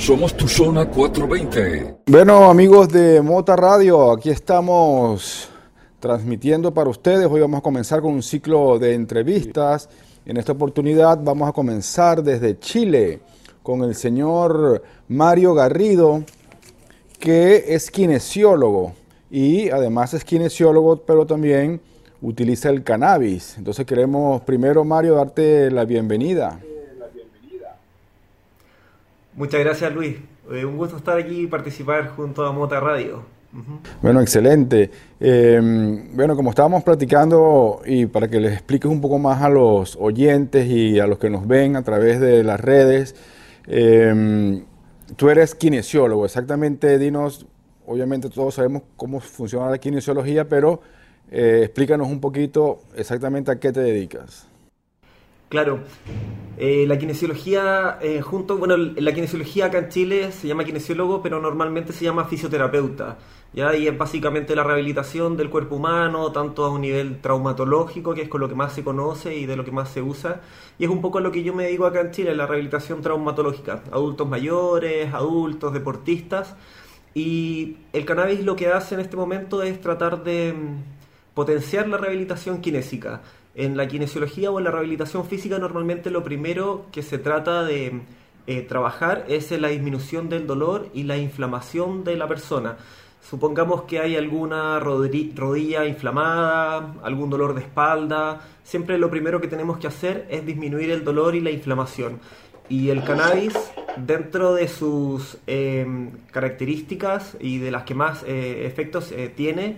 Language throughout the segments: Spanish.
Somos tu zona 420. Bueno, amigos de Mota Radio, aquí estamos transmitiendo para ustedes. Hoy vamos a comenzar con un ciclo de entrevistas. En esta oportunidad vamos a comenzar desde Chile con el señor Mario Garrido, que es kinesiólogo y además es kinesiólogo, pero también utiliza el cannabis. Entonces queremos primero, Mario, darte la bienvenida. Muchas gracias, Luis. Eh, un gusto estar aquí y participar junto a Mota Radio. Bueno, excelente. Em, bueno, como estábamos platicando y para que les expliques un poco más a los oyentes y a los que nos ven a través de las redes, em, tú eres kinesiólogo, exactamente, dinos, obviamente todos sabemos cómo funciona la kinesiología, pero eh, explícanos un poquito exactamente a qué te dedicas. Claro, eh, la kinesiología, eh, junto, bueno, la kinesiología acá en Chile se llama kinesiólogo, pero normalmente se llama fisioterapeuta, ¿ya? Y es básicamente la rehabilitación del cuerpo humano, tanto a un nivel traumatológico, que es con lo que más se conoce y de lo que más se usa, y es un poco lo que yo me digo acá en Chile, la rehabilitación traumatológica, adultos mayores, adultos, deportistas, y el cannabis lo que hace en este momento es tratar de mm, potenciar la rehabilitación kinésica en la kinesiología o en la rehabilitación física normalmente lo primero que se trata de eh, trabajar es la disminución del dolor y la inflamación de la persona. Supongamos que hay alguna rodilla inflamada, algún dolor de espalda, siempre lo primero que tenemos que hacer es disminuir el dolor y la inflamación. Y el cannabis, dentro de sus eh, características y de las que más eh, efectos tiene,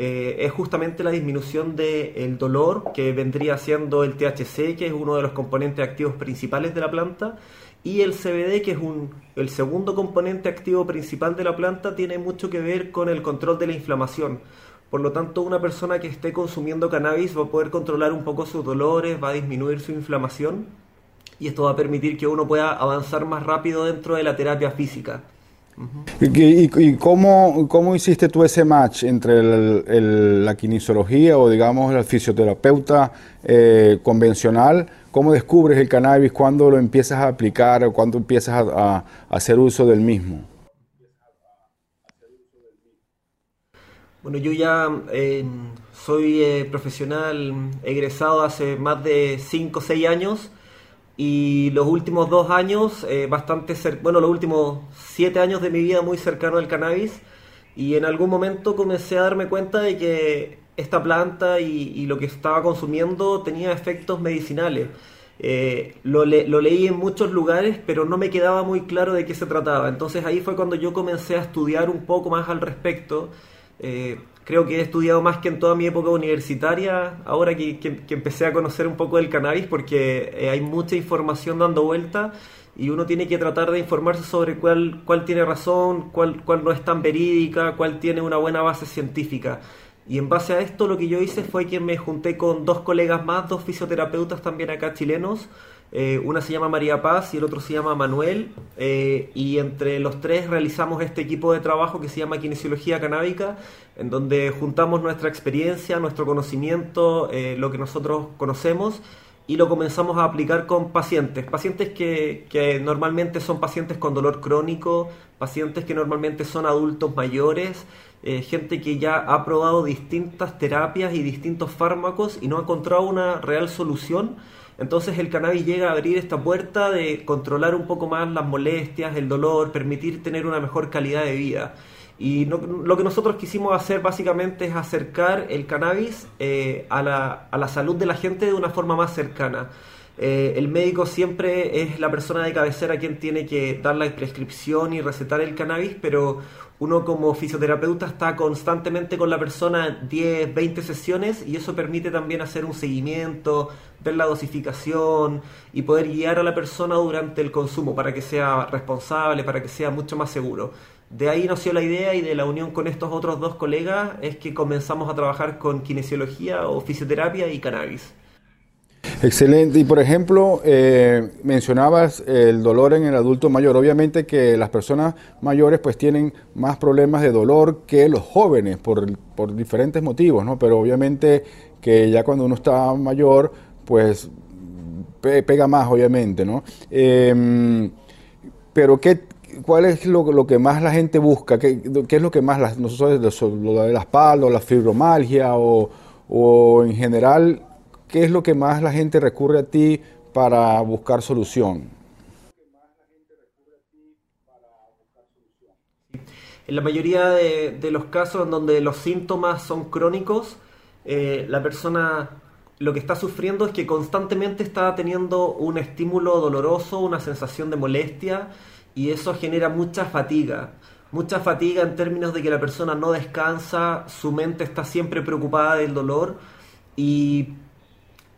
eh, es justamente la disminución del dolor que vendría siendo el THC, que es uno de los componentes activos principales de la planta, y el CBD, que es un, el segundo componente activo principal de la planta, tiene mucho que ver con el control de la inflamación. Por lo tanto, una persona que esté consumiendo cannabis va a poder controlar un poco sus dolores, va a disminuir su inflamación y esto va a permitir que uno pueda avanzar más rápido dentro de la terapia física. ¿Y, cómo, cómo, hiciste tú ese match entre la kinesiología o digamos el fisioterapeuta eh, convencional? ¿Cómo descubres el cannabis? ¿Cuándo lo empiezas a aplicar o cuándo empiezas a, hacer uso del mismo? Bueno, yo ya eh, soy eh, profesional egresado hace más de 5 o 6 años y los últimos dos años, eh, bastante bueno, los últimos siete años de mi vida muy cercano al cannabis y en algún momento comencé a darme cuenta de que esta planta y, lo que estaba consumiendo tenía efectos medicinales. Eh, lo, lo, leí en muchos lugares, pero no me quedaba muy claro de qué se trataba. Entonces ahí fue cuando yo comencé a estudiar un poco más al respecto. Eh, creo que he estudiado más que en toda mi época universitaria, ahora que, empecé a conocer un poco del cannabis, porque eh, hay mucha información dando vuelta y uno tiene que tratar de informarse sobre cuál, cuál tiene razón, cuál, cuál no es tan verídica, cuál tiene una buena base científica. Y en base a esto lo que yo hice fue que me junté con dos colegas más, dos fisioterapeutas también acá chilenos, eh, una se llama María Paz y el otro se llama Manuel. Eh, y entre los tres realizamos este equipo de trabajo que se llama Kinesiología Canábica, en donde juntamos nuestra experiencia, nuestro conocimiento, eh, lo que nosotros conocemos y lo comenzamos a aplicar con pacientes. Pacientes que, que normalmente son pacientes con dolor crónico, pacientes que normalmente son adultos mayores. gente que ya ha probado distintas terapias y distintos fármacos y no ha encontrado una real solución entonces el cannabis llega a abrir esta puerta de controlar un poco más las molestias, el dolor, permitir tener una mejor calidad de vida. Y lo que nosotros quisimos hacer básicamente es acercar el cannabis eh, a, la, a, la, salud de la gente de una forma más cercana. Eh, el médico siempre es la persona de cabecera quien tiene que dar la prescripción y recetar el cannabis, pero uno como fisioterapeuta está constantemente con la persona 10, 20 sesiones y eso permite también hacer un seguimiento, ver la dosificación y poder guiar a la persona durante el consumo para que sea responsable, para que sea mucho más seguro. De ahí nació la idea y de la unión con estos otros dos colegas es que comenzamos a trabajar con kinesiología o fisioterapia y cannabis. Excelente. Y por ejemplo, eh, mencionabas el dolor en el adulto mayor. Obviamente que las personas mayores pues tienen más problemas de dolor que los jóvenes por, por diferentes motivos, ¿no? Pero obviamente que ya cuando uno está mayor pues pega más, obviamente, ¿no? Em, pero ¿qué, ¿cuál es lo, que más la gente busca? ¿Qué, es lo que más, las, nosotros, lo de la espalda, la fibromalgia o, o en general, qué es lo que más la gente recurre a ti para buscar solución? En la mayoría de, los casos en donde los síntomas son crónicos, eh, la persona lo que está sufriendo es que constantemente está teniendo un estímulo doloroso, una sensación de molestia y eso genera mucha fatiga. Mucha fatiga en términos de que la persona no descansa, su mente está siempre preocupada del dolor y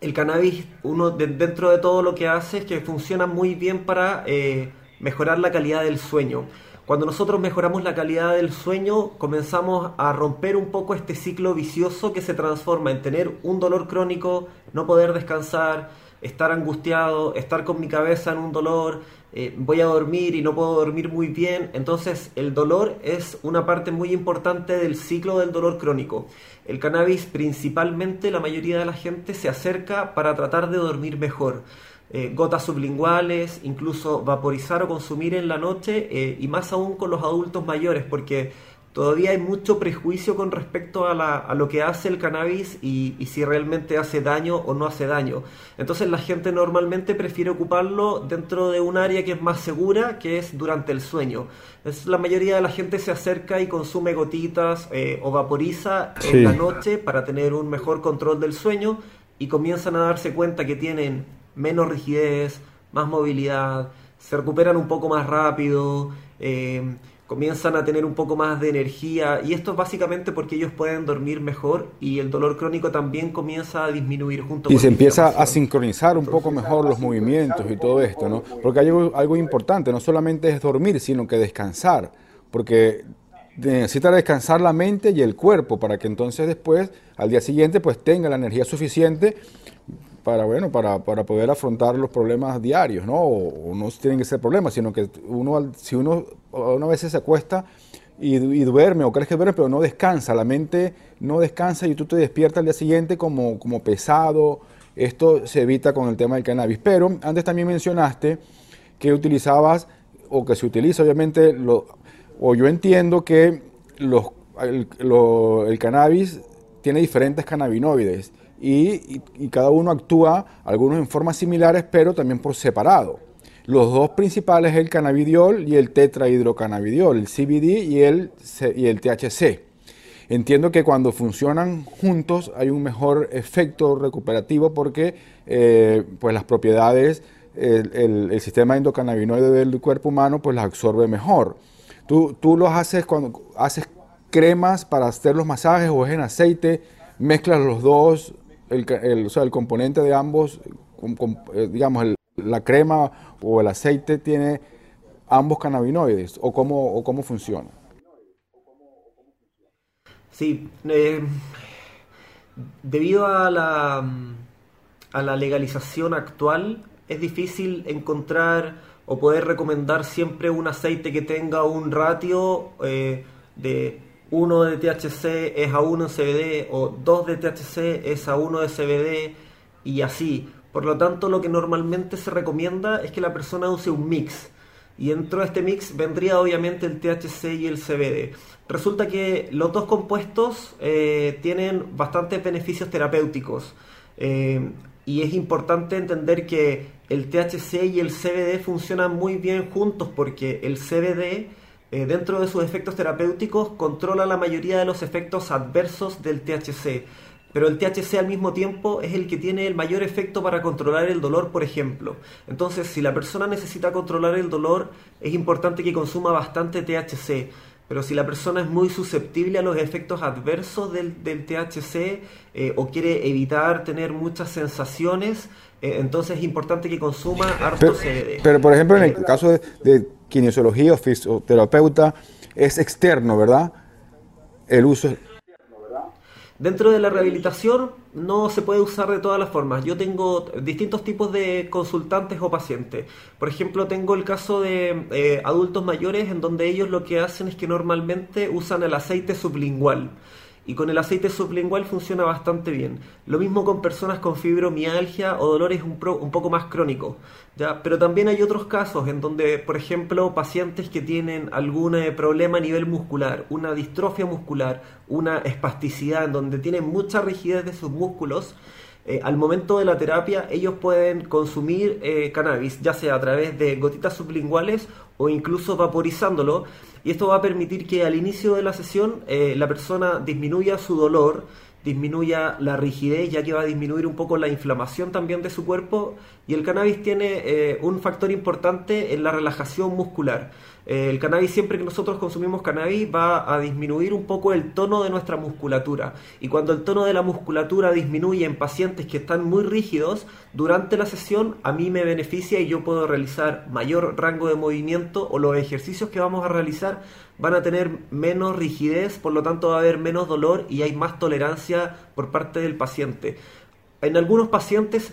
el cannabis, uno dentro de todo lo que hace es que funciona muy bien para eh, mejorar la calidad del sueño. Cuando nosotros mejoramos la calidad del sueño, comenzamos a romper un poco este ciclo vicioso que se transforma en tener un dolor crónico, no poder descansar, estar angustiado, estar con mi cabeza en un dolor, eh, voy a dormir y no puedo dormir muy bien. Entonces el dolor es una parte muy importante del ciclo del dolor crónico. El cannabis principalmente la mayoría de la gente se acerca para tratar de dormir mejor. Eh, gotas sublinguales, incluso vaporizar o consumir en la noche eh, y más aún con los adultos mayores porque todavía hay mucho prejuicio con respecto a, lo que hace el cannabis y, si realmente hace daño o no hace daño. Entonces la gente normalmente prefiere ocuparlo dentro de un área que es más segura, que es durante el sueño. Es, la mayoría de la gente se acerca y consume gotitas eh, o vaporiza en la noche para tener un mejor control del sueño y comienzan a darse cuenta que tienen menos rigidez, más movilidad, se recuperan un poco más rápido, eh, comienzan a tener un poco más de energía y esto es básicamente porque ellos pueden dormir mejor y el dolor crónico también comienza a disminuir junto y se empieza a sincronizar un poco mejor los movimientos y todo esto, ¿no? Porque hay algo, algo importante, no solamente es dormir, sino que descansar, porque necesita descansar la mente y el cuerpo para que entonces después, al día siguiente, pues tenga la energía suficiente para, bueno, para, para, poder afrontar los problemas diarios, ¿no? O, no tienen que ser problemas, sino que uno, si uno una vez se acuesta y, duerme o crees que duerme, pero no descansa, la mente no descansa y tú te despiertas al día siguiente como, como pesado, esto se evita con el tema del cannabis. Pero antes también mencionaste que utilizabas, o que se utiliza obviamente, lo, o yo entiendo que los, el, el cannabis tiene diferentes cannabinoides y, cada uno actúa, algunos en formas similares, pero también por separado. Los dos principales es el cannabidiol y el tetrahidrocannabidiol, el CBD y el, THC. Entiendo que cuando funcionan juntos hay un mejor efecto recuperativo porque eh, pues las propiedades, el, el, sistema endocannabinoide del cuerpo humano pues las absorbe mejor. Tú, tú los haces cuando haces cremas para hacer los masajes o es en aceite, mezclas los dos, el, o sea, el componente de ambos, eh, digamos, la crema o el aceite tiene ambos cannabinoides o cómo, o cómo funciona? Sí, eh, debido a la, a la legalización actual es difícil encontrar o poder recomendar siempre un aceite que tenga un ratio eh, de 1 de THC es a 1 en CBD o 2 de THC es a 1 de CBD y así. Por lo tanto, lo que normalmente se recomienda es que la persona use un mix. Y dentro de este mix vendría obviamente el THC y el CBD. Resulta que los dos compuestos eh, tienen bastantes beneficios terapéuticos. Eh, y es importante entender que el THC y el CBD funcionan muy bien juntos porque el CBD eh, dentro de sus efectos terapéuticos, controla la mayoría de los efectos adversos del THC. Pero el THC al mismo tiempo es el que tiene el mayor efecto para controlar el dolor, por ejemplo. Entonces, si la persona necesita controlar el dolor, es importante que consuma bastante THC. Pero si la persona es muy susceptible a los efectos adversos del, THC eh, o quiere evitar tener muchas sensaciones, eh, entonces es importante que consuma harto CBD. Pero, por ejemplo, en el caso de kinesiología o fisioterapeuta es externo, ¿verdad? El uso Dentro de la rehabilitación no se puede usar de todas las formas. Yo tengo distintos tipos de consultantes o pacientes. Por ejemplo, tengo el caso de eh, adultos mayores en donde ellos lo que hacen es que normalmente usan el aceite sublingual. Y con el aceite sublingual funciona bastante bien. Lo mismo con personas con fibromialgia o dolores un, poco más crónicos. ¿ya? Pero también hay otros casos en donde, por ejemplo, pacientes que tienen algún eh, problema a nivel muscular, una distrofia muscular, una espasticidad en donde tienen mucha rigidez de sus músculos, eh, al momento de la terapia ellos pueden consumir eh, cannabis, ya sea a través de gotitas sublinguales o incluso vaporizándolo. Y esto va a permitir que al inicio de la sesión eh, la persona disminuya su dolor, disminuya la rigidez, ya que va a disminuir un poco la inflamación también de su cuerpo. Y el cannabis tiene un factor importante en la relajación muscular. El cannabis, siempre que nosotros consumimos cannabis, va a disminuir un poco el tono de nuestra musculatura. Y cuando el tono de la musculatura disminuye en pacientes que están muy rígidos, durante la sesión a mí me beneficia y yo puedo realizar mayor rango de movimiento o los ejercicios que vamos a realizar van a tener menos rigidez, por lo tanto va a haber menos dolor y hay más tolerancia por parte del paciente. En algunos pacientes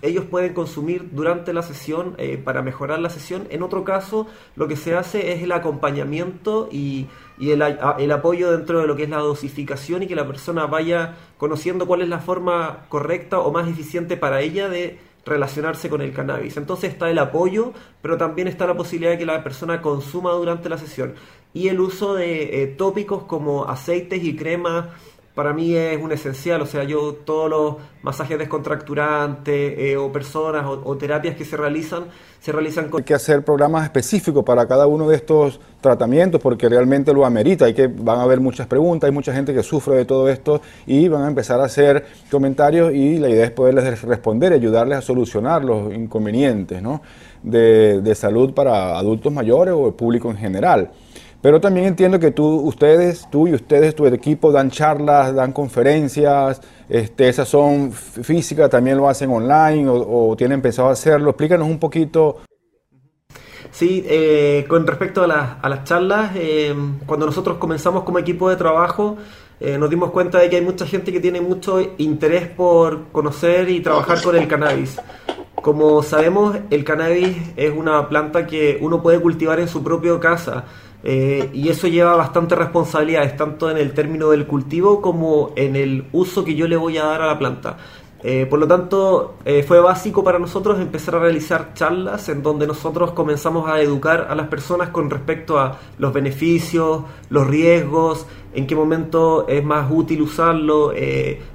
ellos pueden consumir durante la sesión eh, para mejorar la sesión. En otro caso, lo que se hace es el acompañamiento y, el, el, apoyo dentro de lo que es la dosificación y que la persona vaya conociendo cuál es la forma correcta o más eficiente para ella de relacionarse con el cannabis. Entonces está el apoyo, pero también está la posibilidad de que la persona consuma durante la sesión. Y el uso de eh, tópicos como aceites y cremas para mí es un esencial, o sea, yo todos los masajes descontracturantes eh, o personas o, terapias que se realizan, se realizan con... Hay que hacer programas específicos para cada uno de estos tratamientos porque realmente lo amerita, hay que, van a haber muchas preguntas, hay mucha gente que sufre de todo esto y van a empezar a hacer comentarios y la idea es poderles responder y ayudarles a solucionar los inconvenientes ¿no? de, de salud para adultos mayores o el público en general. Pero también entiendo que tú, ustedes, tú y ustedes, tu equipo dan charlas, dan conferencias, este, esas son físicas, también lo hacen online o, tienen pensado hacerlo. Explícanos un poquito. Sí, eh, con respecto a, las charlas, eh, cuando nosotros comenzamos como equipo de trabajo, eh, nos dimos cuenta de que hay mucha gente que tiene mucho interés por conocer y trabajar con el cannabis. Como sabemos, el cannabis es una planta que uno puede cultivar en su propia casa eh, y eso lleva bastante responsabilidades, tanto en el término del cultivo como en el uso que yo le voy a dar a la planta. Eh, por lo tanto, eh, fue básico para nosotros empezar a realizar charlas en donde nosotros comenzamos a educar a las personas con respecto a los beneficios, los riesgos, en qué momento es más útil usarlo,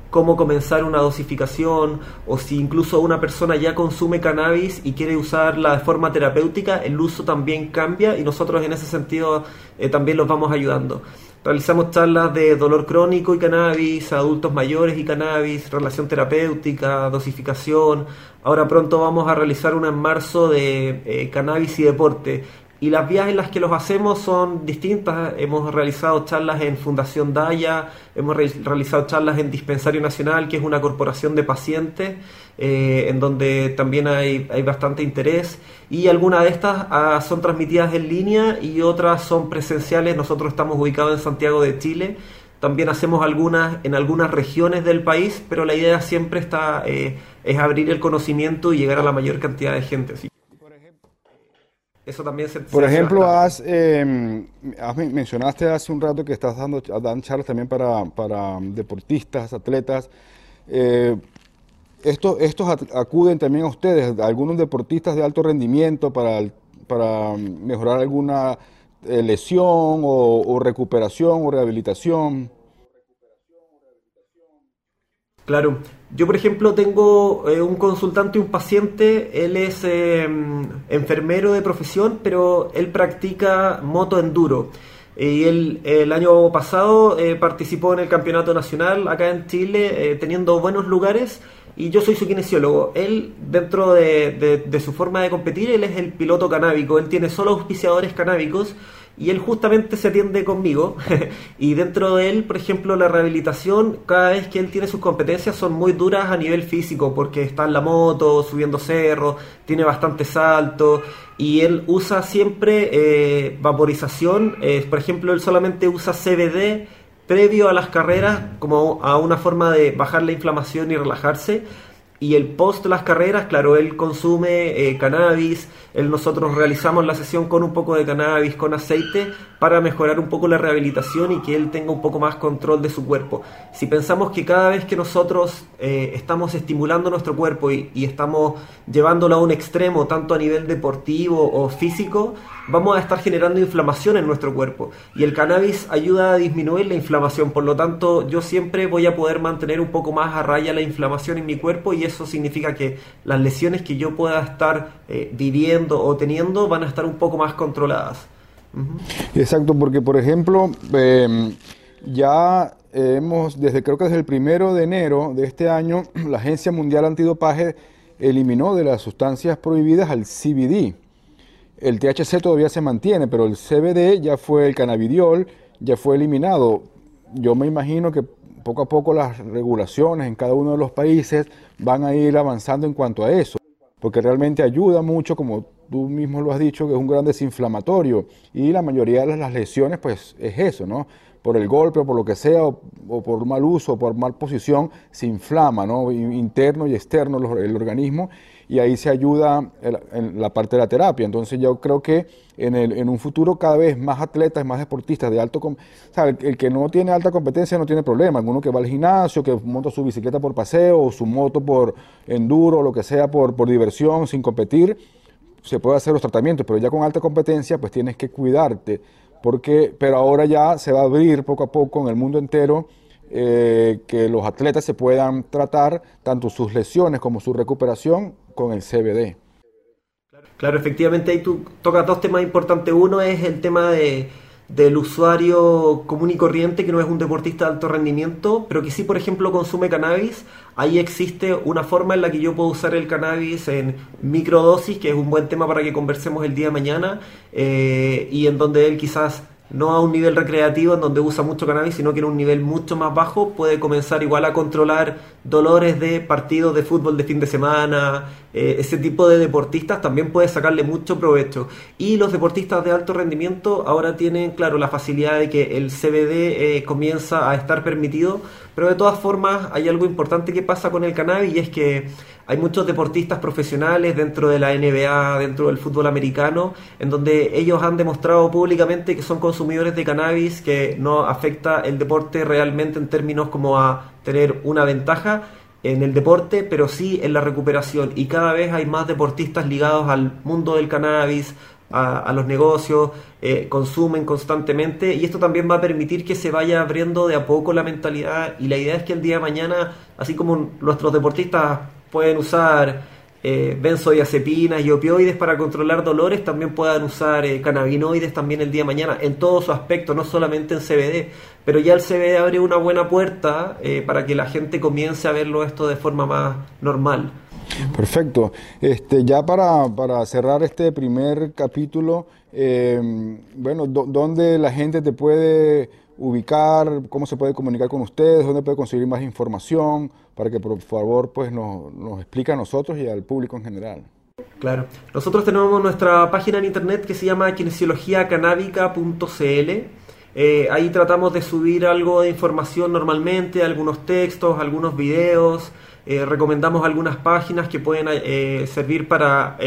cómo comenzar una dosificación o si incluso una persona ya consume cannabis y quiere usarla de forma terapéutica, el uso también cambia y nosotros en ese sentido eh, también los vamos ayudando. Realizamos charlas de dolor crónico y cannabis, adultos mayores y cannabis, relación terapéutica, dosificación. Ahora pronto vamos a realizar una en marzo de eh, cannabis y deporte y las vías en las que los hacemos son distintas. Hemos realizado charlas en Fundación Daya, hemos realizado charlas en Dispensario Nacional, que es una corporación de pacientes, eh, en donde también hay, hay, bastante interés. Y algunas de estas ah, son transmitidas en línea y otras son presenciales. Nosotros estamos ubicados en Santiago de Chile. También hacemos algunas en algunas regiones del país, pero la idea siempre está eh, es abrir el conocimiento y llegar a la mayor cantidad de gente. Eso también se... Por ejemplo, has, em, mencionaste hace un rato que estás dando, dando charlas también para, deportistas, atletas. Eh, estos, estos acuden también a ustedes, algunos deportistas de alto rendimiento para, para mejorar alguna eh, lesión o recuperación o rehabilitación. Claro, yo por ejemplo tengo eh, un consultante un paciente, él es em, enfermero de profesión, pero él practica moto enduro. Y él el año pasado eh, participó en el campeonato nacional acá en Chile, eh, teniendo buenos lugares, y yo soy su kinesiólogo. Él, dentro de, de su forma de competir, él es el piloto canábico, él tiene solo auspiciadores canábicos y él justamente se atiende conmigo. Y dentro de él, por ejemplo, la rehabilitación, cada vez que él tiene sus competencias son muy duras a nivel físico porque está en la moto, subiendo cerro, tiene bastante salto y él usa siempre eh, vaporización, por ejemplo, él solamente usa CBD previo a las carreras como a una forma de bajar la inflamación y relajarse y el post las carreras, claro, él consume eh, cannabis, nosotros realizamos la sesión con un poco de cannabis, con aceite, para mejorar un poco la rehabilitación y que él tenga un poco más control de su cuerpo. Si pensamos que cada vez que nosotros eh, estamos estimulando nuestro cuerpo y estamos llevándolo a un extremo, tanto a nivel deportivo o físico, vamos a estar generando inflamación en nuestro cuerpo. Y el cannabis ayuda a disminuir la inflamación, por lo tanto yo siempre voy a poder mantener un poco más a raya la inflamación en mi cuerpo y eso significa que las lesiones que yo pueda estar eh, viviendo o teniendo van a estar un poco más controladas. Exacto, porque por ejemplo, em, ya hemos, desde creo que desde el primero de enero de este año, la Agencia Mundial Antidopaje eliminó de las sustancias prohibidas al CBD. El THC todavía se mantiene, pero el CBD ya fue el cannabidiol, ya fue eliminado. Yo me imagino que poco a poco las regulaciones en cada uno de los países van a ir avanzando en cuanto a eso, porque realmente ayuda mucho, como tú mismo lo has dicho, que es un gran desinflamatorio y la mayoría de las lesiones pues es eso, ¿no? Por el golpe o por lo que sea, o, por mal uso o por mal posición, se inflama, ¿no? Interno y externo el organismo y ahí se ayuda en la parte de la terapia. Entonces yo creo que en, el, en un futuro cada vez más atletas, más deportistas de alto... O el, que no tiene alta competencia no tiene problema. Alguno que va al gimnasio, que monta su bicicleta por paseo o su moto por enduro lo que sea por, por diversión, sin competir, se puede hacer los tratamientos, pero ya con alta competencia pues tienes que cuidarte. Porque, pero ahora ya se va a abrir poco a poco en el mundo entero eh, que los atletas se puedan tratar tanto sus lesiones como su recuperación con el CBD. Claro, efectivamente ahí tú tocas dos temas importantes. Uno es el tema de, del usuario común y corriente que no es un deportista de alto rendimiento, pero que sí, por ejemplo, consume cannabis. Ahí existe una forma en la que yo puedo usar el cannabis en microdosis, que es un buen tema para que conversemos el día de mañana, eh, y en donde él quizás no a un nivel recreativo en donde usa mucho cannabis, sino que en un nivel mucho más bajo puede comenzar igual a controlar dolores de partidos de fútbol de fin de semana, eh, ese tipo de deportistas también puede sacarle mucho provecho. Y los deportistas de alto rendimiento ahora tienen, claro, la facilidad de que el CBD eh, comienza a estar permitido, pero de todas formas hay algo importante que pasa con el cannabis y es que hay muchos deportistas profesionales dentro de la NBA, dentro del fútbol americano, en donde ellos han demostrado públicamente que son consumidores de cannabis, que no afecta el deporte realmente en términos como a tener una ventaja en el deporte, pero sí en la recuperación. Y cada vez hay más deportistas ligados al mundo del cannabis, a, los negocios, eh, consumen constantemente y esto también va a permitir que se vaya abriendo de a poco la mentalidad y la idea es que el día de mañana, así como nuestros deportistas pueden usar eh, benzodiazepinas y opioides para controlar dolores, también puedan usar eh, cannabinoides también el día de mañana, en todo su aspecto, no solamente en CBD, pero ya el CBD abre una buena puerta eh, para que la gente comience a verlo esto de forma más normal. Perfecto. Este, ya para, para cerrar este primer capítulo, eh, bueno, ¿dónde la gente te puede ubicar, cómo se puede comunicar con ustedes, dónde puede conseguir más información, para que por favor pues nos, nos explique a nosotros y al público en general. Claro, nosotros tenemos nuestra página en internet que se llama kinesiologiacanábica.cl. Eh, ahí tratamos de subir algo de información normalmente, algunos textos, algunos videos. Eh, recomendamos algunas páginas que pueden eh, servir para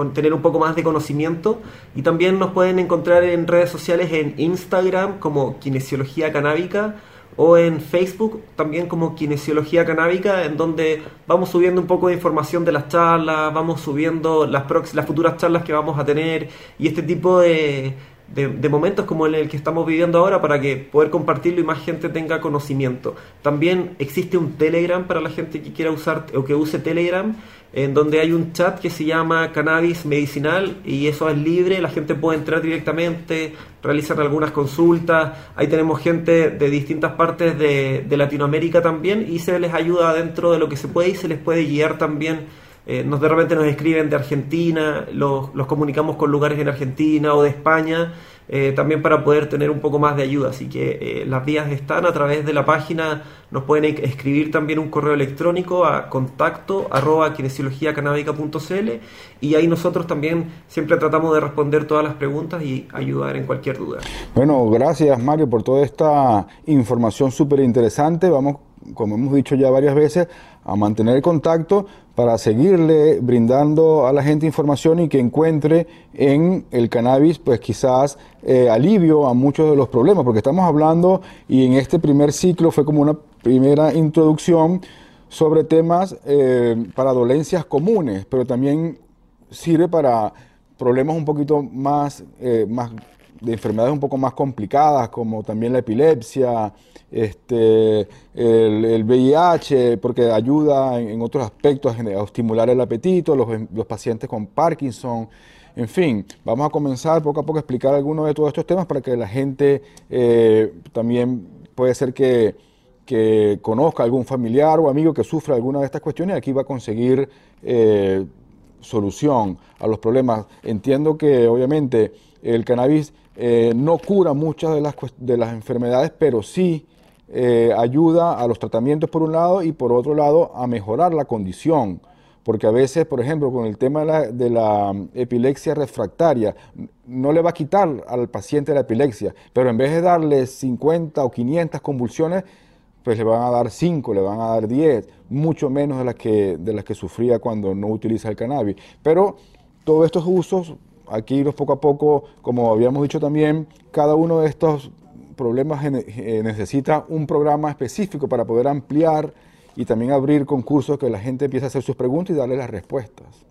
con tener un poco más de conocimiento. Y también nos pueden encontrar en redes sociales en Instagram como Kinesiología Canábica o en Facebook también como Kinesiología Canábica en donde vamos subiendo un poco de información de las charlas, vamos subiendo las, las futuras charlas que vamos a tener y este tipo de, de, momentos como el que estamos viviendo ahora para que poder compartirlo y más gente tenga conocimiento. También existe un Telegram para la gente que quiera usar o que use Telegram, en donde hay un chat que se llama Cannabis Medicinal y eso es libre, la gente puede entrar directamente, realizar algunas consultas, ahí tenemos gente de distintas partes de, de Latinoamérica también y se les ayuda dentro de lo que se puede y se les puede guiar también eh, nos de repente nos escriben de Argentina, los, los, comunicamos con lugares en Argentina o de España, eh, también para poder tener un poco más de ayuda. Así que eh, las vías están a través de la página, nos pueden escribir también un correo electrónico a contacto arroba y ahí nosotros también siempre tratamos de responder todas las preguntas y ayudar en cualquier duda. Bueno, gracias Mario por toda esta información súper interesante. Vamos como hemos dicho ya varias veces, a mantener el contacto para seguirle brindando a la gente información y que encuentre en el cannabis, pues quizás eh, alivio a muchos de los problemas, porque estamos hablando, y en este primer ciclo fue como una primera introducción sobre temas eh, para dolencias comunes, pero también sirve para problemas un poquito más, eh, más de enfermedades un poco más complicadas, como también la epilepsia, este, el, VIH, porque ayuda en, otros aspectos a, estimular el apetito, los, pacientes con Parkinson. En fin, vamos a comenzar poco a poco a explicar algunos de todos estos temas para que la gente eh, también puede ser que, que, conozca algún familiar o amigo que sufra alguna de estas cuestiones y aquí va a conseguir eh, solución a los problemas. Entiendo que obviamente el cannabis eh, no cura muchas de las, de las enfermedades, pero sí eh, ayuda a los tratamientos por un lado y por otro lado a mejorar la condición. Porque a veces, por ejemplo, con el tema de la, epilepsia refractaria, no le va a quitar al paciente la epilepsia, pero en vez de darle 50 o 500 convulsiones, pues le van a dar 5, le van a dar 10, mucho menos de las que, de las que sufría cuando no utiliza el cannabis. Pero todos estos usos aquí poco a poco, como habíamos dicho también, cada uno de estos problemas eh, necesita un programa específico para poder ampliar y también abrir concursos que la gente empiece a hacer sus preguntas y darle las respuestas.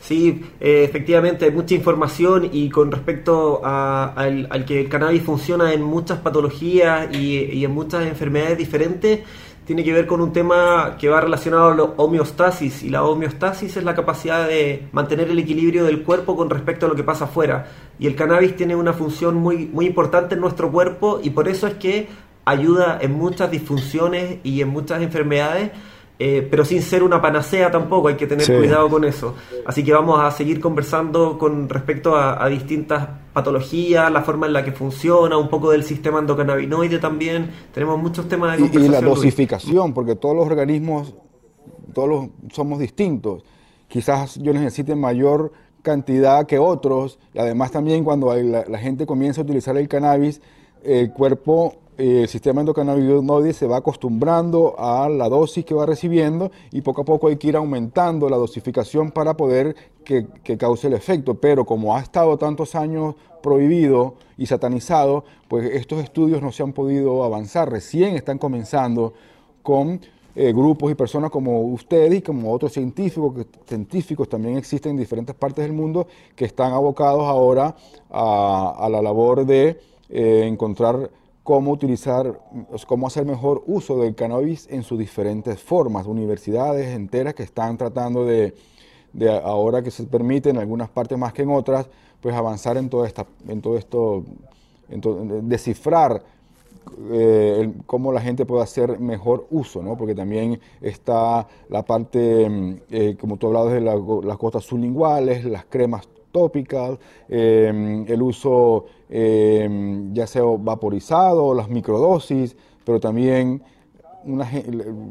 Sí, eh, efectivamente, hay mucha información y con respecto al, que el cannabis funciona en muchas patologías y, y en muchas enfermedades diferentes, tiene que ver con un tema que va relacionado a la homeostasis y la homeostasis es la capacidad de mantener el equilibrio del cuerpo con respecto a lo que pasa afuera. Y el cannabis tiene una función muy, muy importante en nuestro cuerpo y por eso es que ayuda en muchas disfunciones y en muchas enfermedades eh, pero sin ser una panacea tampoco, hay que tener cuidado con eso. Así que vamos a seguir conversando con respecto a, distintas patologías, la forma en la que funciona, un poco del sistema endocannabinoide también. Tenemos muchos temas de conversación. Y, la dosificación, porque todos los organismos, todos somos distintos. Quizás yo necesite mayor cantidad que otros, y además también cuando la gente comienza a utilizar el cannabis, el cuerpo el sistema endocannabinoide se va acostumbrando a la dosis que va recibiendo y poco a poco hay que ir aumentando la dosificación para poder que, cause el efecto. Pero como ha estado tantos años prohibido y satanizado, pues estos estudios no se han podido avanzar. Recién están comenzando con eh, grupos y personas como ustedes y como otros científicos, que, científicos también existen en diferentes partes del mundo, que están abocados ahora a, la labor de eh, encontrar cómo utilizar, cómo hacer mejor uso del cannabis en sus diferentes formas. Universidades enteras que están tratando de, ahora que se permite en algunas partes más que en otras, pues avanzar en todo, esta, en todo esto, en descifrar eh, cómo la gente puede hacer mejor uso, ¿no? porque también está la parte, mm, eh, como tú hablabas de las gotas sublinguales, las cremas tópicas, em, el uso em, ya sea vaporizado, las microdosis, pero también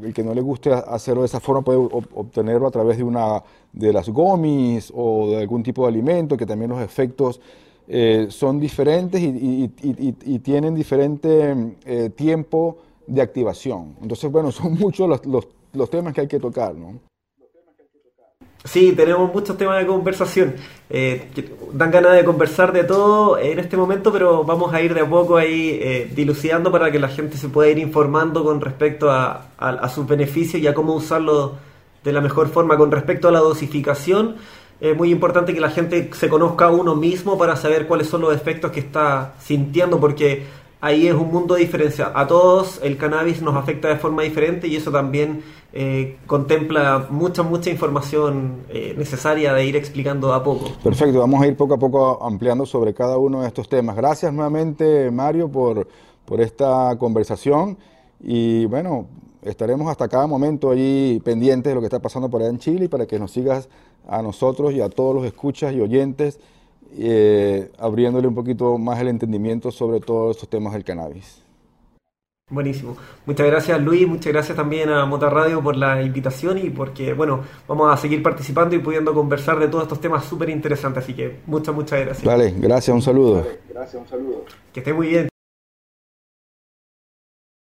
el que no le guste hacerlo de esa forma puede obtenerlo a través de una de las gomis o de algún tipo de alimento, que también los efectos eh, son diferentes y, tienen diferente eh, tiempo de activación. Entonces, bueno, son muchos los, los, los temas que hay que tocar, ¿no? Sí, tenemos muchos temas de conversación. Eh, dan ganas de conversar de todo en este momento, pero vamos a ir de a poco ahí eh, dilucidando para que la gente se pueda ir informando con respecto a, sus beneficios y a cómo usarlo de la mejor forma. Con respecto a la dosificación, es muy importante que la gente se conozca a uno mismo para saber cuáles son los efectos que está sintiendo, porque ahí es un mundo diferenciado. A todos el cannabis nos afecta de forma diferente y eso también eh, contempla mucha, mucha información eh, necesaria de ir explicando a poco. Perfecto, vamos a ir poco a poco ampliando sobre cada uno de estos temas. Gracias nuevamente, Mario, por, por esta conversación y bueno, estaremos hasta cada momento allí pendientes de lo que está pasando por allá en Chile para que nos sigas a nosotros y a todos los escuchas y oyentes eh, abriéndole un poquito más el entendimiento sobre todos estos temas del cannabis. Buenísimo. Muchas gracias Luis, muchas gracias también a Mota Radio por la invitación y porque, bueno, vamos a seguir participando y pudiendo conversar de todos estos temas súper interesantes. Así que muchas, muchas gracias. Vale, gracias, un saludo. gracias, un saludo. Que esté muy bien.